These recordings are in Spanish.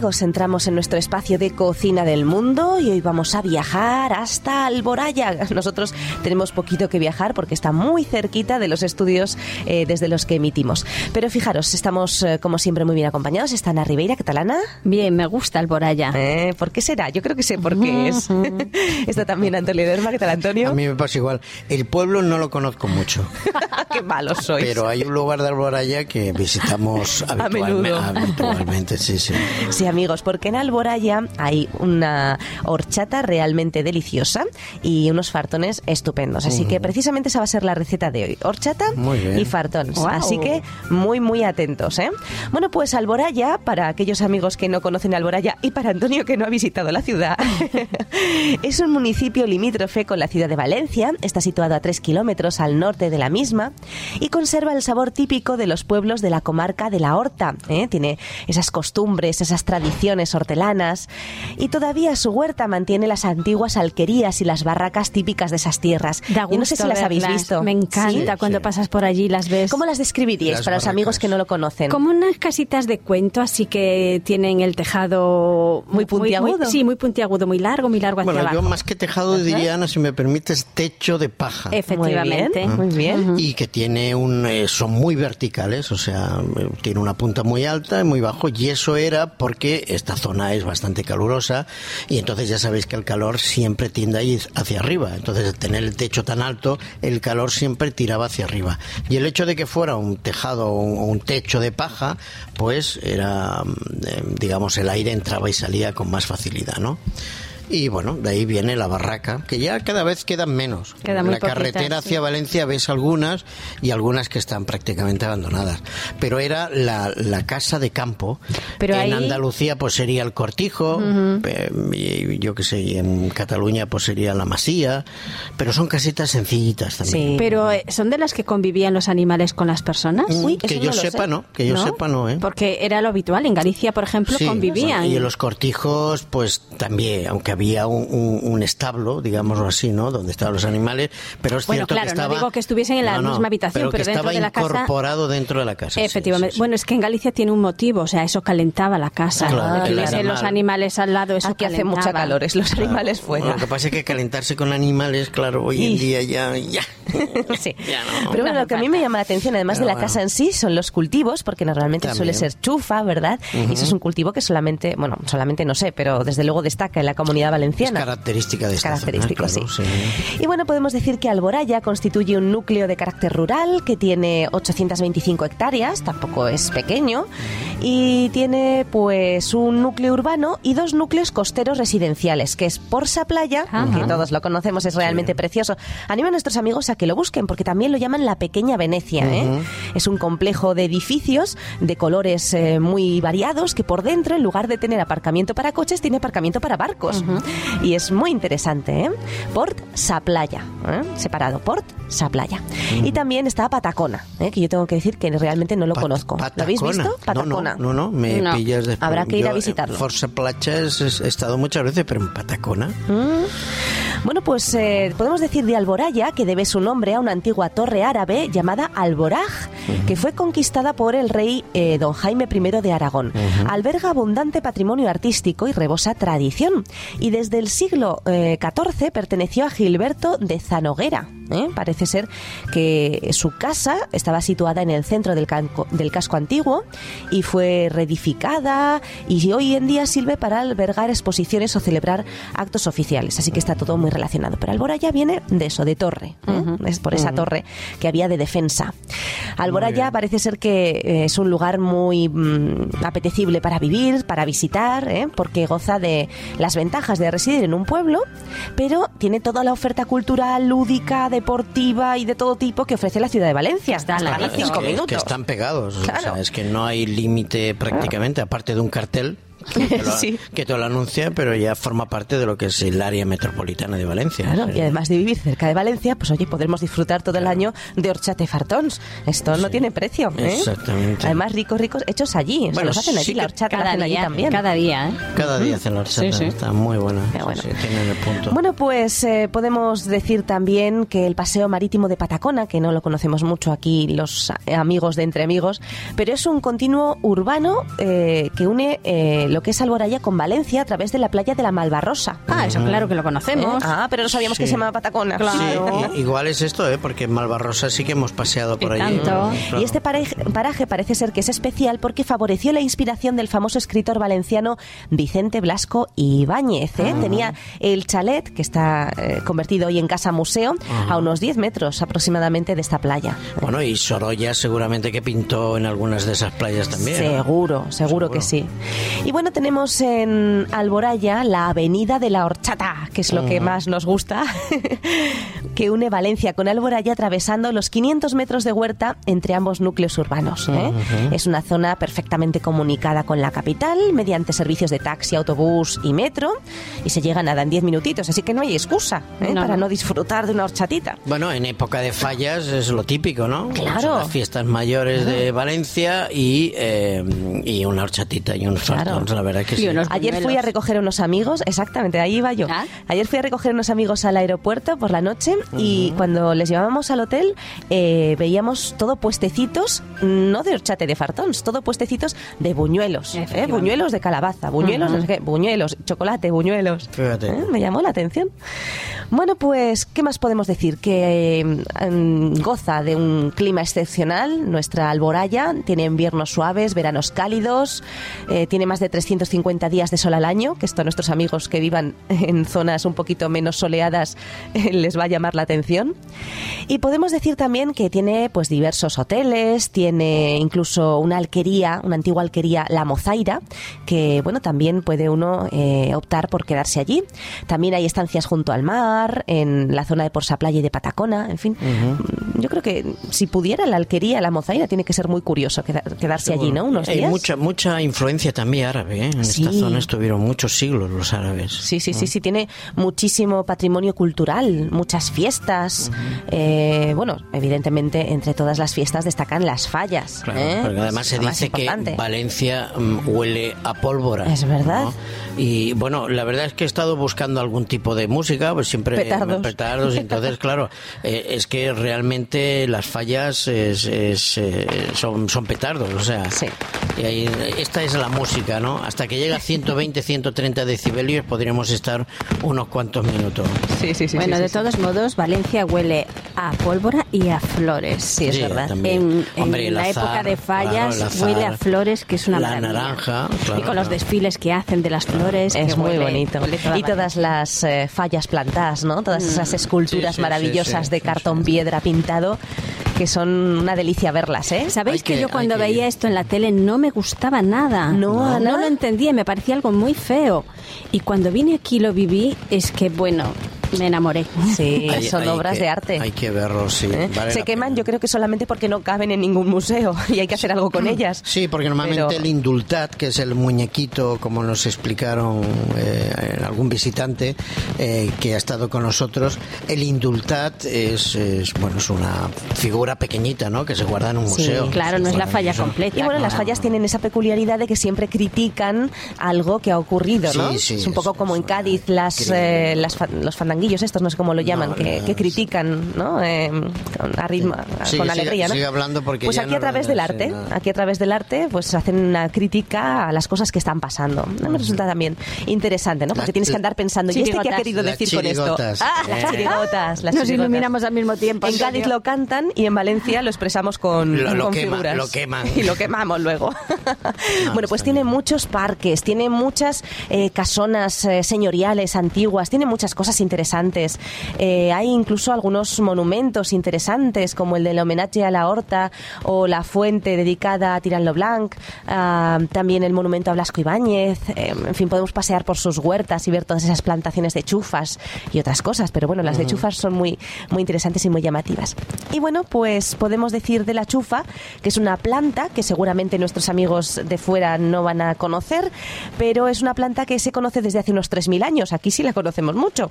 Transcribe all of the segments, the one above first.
amigos, entramos en nuestro espacio de cocina del mundo y hoy vamos a viajar hasta Alboraya. Nosotros tenemos poquito que viajar porque está muy cerquita de los estudios eh, desde los que emitimos. Pero fijaros, estamos eh, como siempre muy bien acompañados. Está Ana Ribeira, ¿qué tal Ana? Bien, me gusta Alboraya. Eh, ¿Por qué será? Yo creo que sé por qué es. está también Antonio Derma, ¿qué tal Antonio? A mí me pasa igual. El pueblo no lo conozco mucho. qué malo sois. Pero hay un lugar de Alboraya que visitamos habitualmente, habitualmente sí, sí. Sí, amigos, porque en Alboraya hay una horchata realmente deliciosa y unos fartones estupendos. Así que precisamente esa va a ser la receta de hoy. Horchata y fartones. Así que muy, muy atentos. ¿eh? Bueno, pues Alboraya, para aquellos amigos que no conocen Alboraya y para Antonio que no ha visitado la ciudad, es un municipio limítrofe con la ciudad de Valencia. Está situado a tres kilómetros al norte de la misma y conserva el sabor típico de los pueblos de la comarca de la Horta. ¿eh? Tiene esas costumbres, esas tradiciones hortelanas y todavía su huerta mantiene las antiguas alquerías y las barracas típicas de esas tierras. Yo no sé si las habéis visto. Me encanta cuando pasas por allí las ves. ¿Cómo las describiríais para los amigos que no lo conocen? Como unas casitas de cuento, así que tienen el tejado muy puntiagudo. sí, muy puntiagudo, muy largo, muy largo hacia bueno, yo más que tejado diría, Ana, si me permites, techo de paja. Efectivamente. Muy bien. Y que tiene un... Eh, son muy verticales, o sea, tiene una punta muy alta y muy bajo y eso era porque esta zona es bastante calurosa y entonces ya sabéis que el calor siempre tiende a ir hacia arriba. Entonces, tener el techo tan alto, el calor siempre tiraba hacia arriba. Y el hecho de que fuera un tejado o un techo de paja, pues era, eh, digamos, el aire entraba y salía con más facilidad, ¿no? Y bueno, de ahí viene la barraca, que ya cada vez quedan menos. en la carretera hacia Valencia ves algunas y algunas que están prácticamente abandonadas. Pero era la, la casa de campo. Pero en Andalucía pues sería el cortijo, y, yo qué sé, en Cataluña pues sería la masía, pero son casitas sencillitas también. Sí. Pero eh, son de las que convivían los animales con las personas. Mm, que yo sepa, no, que yo sepa no, ¿eh? Porque era lo habitual, en Galicia, por ejemplo, convivían. Y en los cortijos pues también, aunque había un, establo, digámoslo así, ¿no? Donde estaban los animales, pero es bueno, cierto claro, que estaba... no digo que estuviesen en la misma habitación, pero, dentro de la casa... incorporado dentro de la casa. Efectivamente. Bueno, es que en Galicia tiene un motivo, o sea, eso calentaba la casa. Claro, los animales al lado, eso Aquí hace mucha calor, es los animales fuera. lo que pasa es que calentarse con animales, claro, hoy en día ya... ya. sí. Pero bueno, lo que a mí me llama la atención, además de la casa en sí, son los cultivos, porque normalmente suele ser chufa, ¿verdad? Y eso es un cultivo que solamente, bueno, solamente no sé, pero desde luego destaca en la comunidad valenciana. Es característica de esta Característico, sí. Y bueno, podemos decir que Alboraya constituye un núcleo de carácter rural que tiene 825 hectáreas, tampoco es pequeño, y tiene pues un núcleo urbano y dos núcleos costeros residenciales, que es Porsa Playa, que todos lo conocemos, es realmente precioso. Animo a nuestros amigos a que lo busquen, porque también lo llaman la Pequeña Venecia. ¿eh? Es un complejo de edificios de colores eh, muy variados que por dentro, en lugar de tener aparcamiento para coches, tiene aparcamiento para barcos. Y es muy interesante, ¿eh? Port Saplaya, ¿eh? separado, Port Saplaya. Y también está Patacona, ¿eh? que yo tengo que decir que realmente no lo conozco. ¿Lo habéis visto? Patacona. No, no, me pillas de... Habrá que ir a visitarlo. Forza Playa he estado muchas veces, pero en Patacona. Mm. Bueno, pues eh, podemos decir de Alboraya que debe su nombre a una antigua torre árabe llamada Alboraj, que fue conquistada por el rey eh, don Jaime I de Aragón. Alberga abundante patrimonio artístico y rebosa tradición. Y desde el siglo XIV eh, perteneció a Gilberto de Zanoguera. ¿eh? Parece ser que su casa estaba situada en el centro del, del, casco antiguo y fue reedificada y hoy en día sirve para albergar exposiciones o celebrar actos oficiales. Así que está todo muy relacionado. Pero Alboraya viene de eso, de torre. Es por esa torre que había de defensa. Alboraya parece ser que eh, es un lugar muy mm, apetecible para vivir, para visitar, porque goza de las ventajas de residir en un pueblo, pero tiene toda la oferta cultural, lúdica, deportiva y de todo tipo que ofrece la ciudad de Valencia. Está a la cinco minutos. que están pegados. es que no hay límite prácticamente, aparte de un cartel que te, lo, anuncia, pero ya forma parte de lo que es el área metropolitana de Valencia. y además de vivir cerca de Valencia, pues oye, podremos disfrutar todo el año de horchate fartons. Esto no tiene precio. ¿eh? Exactamente. Además, ricos, ricos, hechos allí. Bueno, los hacen allí, la horchata cada hacen día, allí también. Cada día, ¿eh? Cada día hacen la horchata, está muy buena. Bueno. el punto. bueno, pues eh, podemos decir también que el paseo marítimo de Patacona, que no lo conocemos mucho aquí los amigos de Entre Amigos, pero es un continuo urbano eh, que une lo que es Alboraya con Valencia a través de la playa de la Malvarrosa. Ah, eso claro que lo conocemos. ¿Eh? Ah, pero no sabíamos que se llamaba Patacona. Claro. Sí, i- igual es esto, ¿eh? porque en Malvarrosa sí que hemos paseado por allí. tanto. Claro. Y este paraje, paraje parece ser que es especial porque favoreció la inspiración del famoso escritor valenciano Vicente Blasco Ibáñez. ¿eh? Tenía el chalet, que está eh, convertido hoy en casa museo, a unos 10 metros aproximadamente de esta playa. Bueno, y Sorolla seguramente que pintó en algunas de esas playas también. ¿no? Seguro, seguro, que sí. Y bueno, tenemos en Alboraya la Avenida de la Horchata, que es lo que más nos gusta, que une Valencia con Alboraya atravesando los 500 metros de huerta entre ambos núcleos urbanos. ¿eh? Es una zona perfectamente comunicada con la capital mediante servicios de taxi, autobús y metro y se llega nada en 10 minutitos, así que no hay excusa ¿eh? No, para no. no disfrutar de una horchatita. Bueno, en época de fallas es lo típico, ¿no? Claro. Son las fiestas mayores de Valencia y, eh, y una horchatita y unos Claro. Fartons, la verdad que Y sí. unos Ayer fui a recoger unos amigos, exactamente, ahí iba yo. Ah. Ayer fui a recoger unos amigos al aeropuerto por la noche y cuando les llevábamos al hotel eh, veíamos todo puestecitos, no de horchate de fartons, todo puestecitos de buñuelos, ¿eh? Buñuelos de calabaza, buñuelos, no sé qué, buñuelos, chocolate, buñuelos. Fíjate. ¿Eh? Me llamó la atención. Bueno, pues, ¿qué más podemos decir? Que eh, mm, goza de un clima excepcional. Nuestra Alboraya tiene inviernos suaves, veranos cálidos, eh, tiene más de 350 días de sol al año, que esto a nuestros amigos que vivan en zonas un poquito menos soleadas eh, les va a llamar la atención. Y podemos decir también que tiene pues diversos hoteles, tiene incluso una alquería, una antigua alquería, La Mozaira, que bueno, también puede uno eh, optar por quedarse allí. También hay estancias junto al mar, en la zona de Porsaplaya y de Patacona, en fin. Yo creo que si pudiera la alquería, La Mozaira, tiene que ser muy curioso queda- quedarse allí, ¿no? Unos Hay días. mucha, mucha influencia también árabe, ¿eh? En Sí. esta zona estuvieron muchos siglos los árabes. Sí, sí, sí, sí, tiene muchísimo patrimonio cultural, muchas fiestas. Eh, bueno, evidentemente, entre todas las fiestas destacan las fallas. Claro, ¿eh? porque además se dice que. Valencia mm, huele a pólvora. Es verdad. ¿no? Y bueno, la verdad es que he estado buscando algún tipo de música, pues siempre Petardos. petardos, entonces claro, eh, es que realmente las fallas es- es, son, son petardos, o sea, Sí. y ahí- esta es la música, ¿no? Hasta que llega a 120, 130 decibelios podríamos estar unos cuantos minutos. Sí, sí, sí. bueno, sí, de sí. todos modos, Valencia huele a pólvora y a flores. Sí, es Sí, verdad. también. En, Hombre, la azar, época de fallas claro, el azar, huele a flores, que es una la maravilla. naranja, claro, y con los claro. desfiles que hacen de las flores. Es que muy huele- bonito. huele toda y todas las eh, fallas plantadas, ¿no? Todas esas esculturas Sí, sí, maravillosas sí, sí, de sí, cartón sí. piedra pintado, que son una delicia verlas, ¿eh? ¿Sabéis que, que- yo cuando que veía esto en la tele no me gustaba nada? No, no, Ana. lo entendía, me parecía algo muy feo. Y cuando vine aquí lo viví, es que, bueno, me enamoré. Sí, Hay- son hay obras que- de arte. Hay que verlos, sí. ¿eh? vale Se queman, pena. yo creo que solamente porque no caben en ningún museo y hay que hacer algo con ellas. Sí, porque normalmente Pero- el indultat, que es el muñequito, como nos explicaron eh, algún visitante eh, que ha estado con nosotros, el indultat es, es, bueno es una figura pequeñita, ¿no? Que se guarda en un Sí, museo. Claro, no es la falla Eso. completa. Y bueno, las claro. fallas tienen esa peculiaridad de que siempre critican algo que ha ocurrido, ¿no? Sí, sí, es un poco eso como en Cádiz las, eh, las los fandanguillos estos, no sé cómo lo llaman, No, que, no, que sí. critican, ¿no? Eh, con, a ritmo- Sigue, con sigue- alegría, ¿no? sigue hablando porque pues aquí no a través del sí, arte, no. aquí a través del arte, pues hacen una crítica a las cosas que están pasando. Me resulta también interesante, ¿no? Porque La- tienes que andar pensando, ¿y este qué ha querido Las decir con esto? Ah, las Eh. chirigotas, las Nos chirigotas. iluminamos al mismo tiempo. En. Cádiz lo cantan y en Valencia lo expresamos con, Lo- lo con quema- figuras. lo queman. Y lo quemamos luego. bueno, pues tiene bien. muchos parques, tiene muchas eh, casonas eh, señoriales antiguas, tiene muchas cosas interesantes. Eh, hay incluso algunos monumentos interesantes, como el del homenaje a la Horta o la fuente dedicada a Tirán Blanc, ah, también el monumento a Blasco Ibáñez. eh, en fin, podemos pasear por sus huertas y ver todas esas plantaciones de chufas y otras cosas, pero bueno, las de chufas son muy, muy interesantes y muy llamativas. Y bueno, pues podemos decir de la chufa que es una planta que seguramente nuestros amigos de fuera no van a conocer, pero es una planta que se conoce desde hace unos 3.000 años. Aquí sí la conocemos mucho.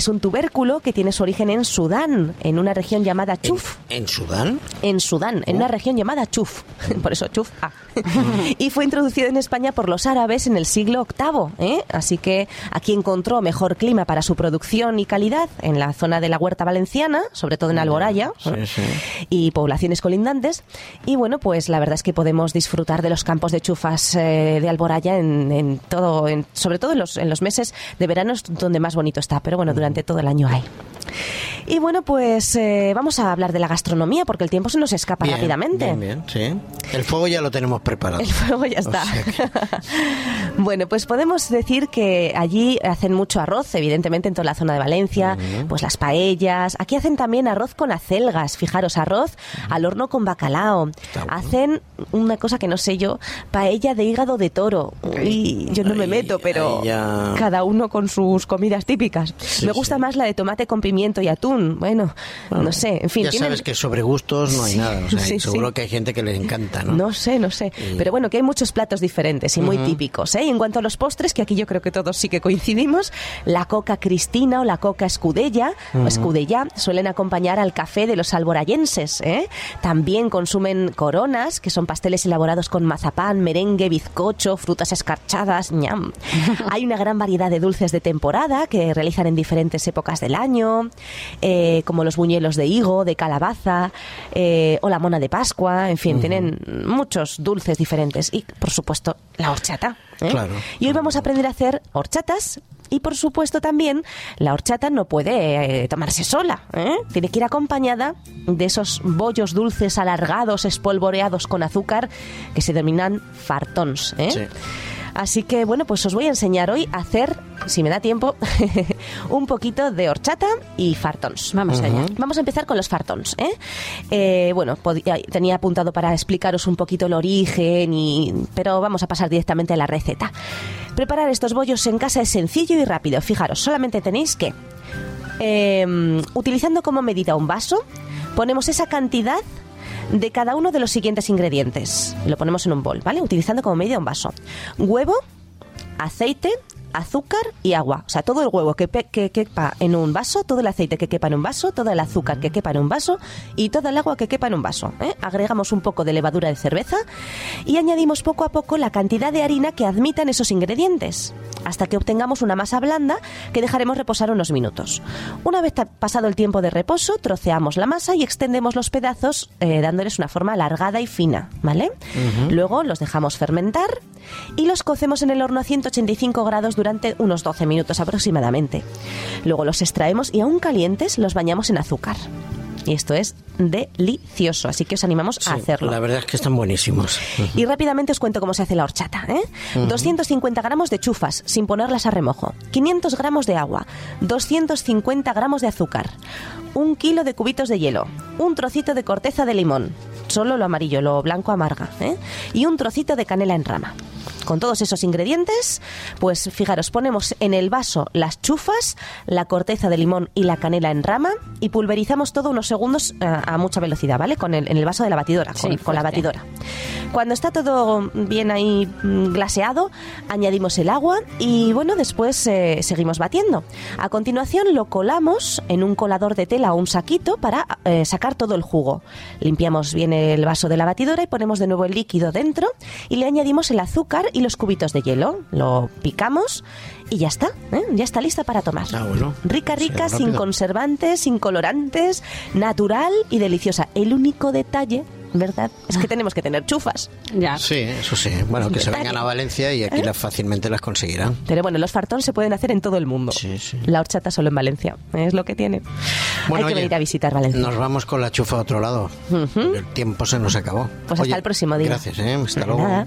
Es un tubérculo que tiene su origen en Sudán, en una región llamada Chuf. ¿En, Sudán? En Sudán, en una Oh. región llamada Chuf. Por eso Chuf. ah. y fue introducido en España por los árabes en el siglo VIII. ¿eh? Así que aquí encontró mejor clima para su producción y calidad en la zona de la huerta valenciana, sobre todo en Alboraya Sí, sí. y poblaciones colindantes. Y bueno, pues la verdad es que podemos disfrutar de los campos de chufas eh, de Alboraya en, en todo, en- sobre todo en los, en los meses de verano es donde más bonito está, pero bueno, durante todo el año hay. Y bueno, pues eh, vamos a hablar de la gastronomía porque el tiempo se nos escapa Bien, rápidamente. Bien, bien, sí. El fuego ya lo tenemos preparado. El fuego ya O está. sea que- bueno, pues podemos decir que allí hacen mucho arroz, evidentemente en toda la zona de Valencia, pues las paellas. Aquí hacen también arroz con acelgas, fijaros, arroz al horno con bacalao. Bueno. Hacen una cosa que no sé yo, paella de hígado de toro. Y yo no me meto, pero cada uno con sus comidas típicas. Sí, me gusta sí. más la de tomate con pimiento y atún. Bueno, no sé, en fin. ya tienen- sabes que sobre gustos no hay Sí, nada. O sea, sí, seguro sí. que hay gente que les encanta, ¿no? No sé, no sé. Y- Pero bueno, que hay muchos platos diferentes y muy típicos. ¿eh? Y en cuanto a los postres, que aquí yo creo que todos sí que coincidimos, la coca cristina o la coca escudella, o escudella suelen acompañar al café de los alborayenses. ¿eh? También consumen coronas, que son pasteles elaborados con mazapán, merengue, bizcocho, frutas escarchadas. ñam. hay una gran variedad de dulces de temporada que realizan en diferentes épocas del año, eh, como los buñuelos de higo, de calabaza eh, o la mona de Pascua. En fin, tienen muchos dulces diferentes. Y, por supuesto, la horchata. ¿eh? Claro. Y hoy vamos a aprender a hacer horchatas. Y por supuesto también la horchata no puede eh, tomarse sola, ¿eh? tiene que ir acompañada de esos bollos dulces alargados, espolvoreados con azúcar, que se denominan fartons. ¿eh? Sí. Así que bueno, pues os voy a enseñar hoy a hacer, si me da tiempo, un poquito de horchata y fartons. Vamos allá. Vamos a empezar con los fartons. ¿eh? Eh, bueno, podía- tenía apuntado para explicaros un poquito el origen, y, pero vamos a pasar directamente a la receta. Preparar estos bollos en casa es sencillo y rápido. Fijaros, solamente tenéis que, eh, utilizando como medida un vaso, ponemos esa cantidad de cada uno de los siguientes ingredientes. Lo ponemos en un bol, ¿vale? Utilizando como medida un vaso. Huevo, aceite, azúcar y agua. O sea, todo el huevo que, quepa en un vaso, todo el aceite que quepa en un vaso, todo el azúcar que quepa en un vaso y toda el agua que quepa en un vaso. ¿eh? Agregamos un poco de levadura de cerveza y añadimos poco a poco la cantidad de harina que admitan esos ingredientes, hasta que obtengamos una masa blanda que dejaremos reposar unos minutos. Una vez pasado el tiempo de reposo, troceamos la masa y extendemos los pedazos eh, dándoles una forma alargada y fina, ¿vale? Luego los dejamos fermentar y los cocemos en el horno a 185 grados durante unos 12 minutos aproximadamente. Luego los extraemos y aún calientes los bañamos en azúcar. Y esto es delicioso, así que os animamos a hacerlo. La verdad es que están buenísimos. Y rápidamente os cuento cómo se hace la horchata. ¿eh? 250 gramos de chufas, sin ponerlas a remojo. 500 gramos de agua. 250 gramos de azúcar. Un kilo de cubitos de hielo. Un trocito de corteza de limón. Solo lo amarillo, lo blanco amarga. ¿eh? Y un trocito de canela en rama. Con todos esos ingredientes, pues fijaros, ponemos en el vaso las chufas, la corteza de limón y la canela en rama y pulverizamos todo unos segundos eh, a, mucha velocidad, ¿vale? Con el, en el vaso de la batidora, Sí, con, con la batidora. Cuando está todo bien ahí mm, glaseado, añadimos el agua y bueno, después eh, seguimos batiendo. A continuación lo colamos en un colador de tela o un saquito para eh, sacar todo el jugo. Limpiamos bien el vaso de la batidora y ponemos de nuevo el líquido dentro y le añadimos el azúcar y los cubitos de hielo. Lo picamos y ya está, ¿eh? ya está lista para tomar. Ah, bueno. Rica, Sí, rica, sin rápido. conservantes, sin colorantes, natural y deliciosa. El único detalle, ¿verdad? Es que tenemos que tener chufas. Ya. Sí, eso sí. Bueno, que se vengan a Valencia y ¿Eh? aquí las fácilmente las conseguirán. Pero bueno, los fartón se pueden hacer en todo el mundo. Sí, sí. La horchata solo en Valencia. Es lo que tiene. Bueno, Hay que oye, venir a visitar Valencia. Nos vamos con la chufa a otro lado. El tiempo se nos acabó. Pues hasta el próximo día. Gracias, ¿eh? Hasta luego. nada.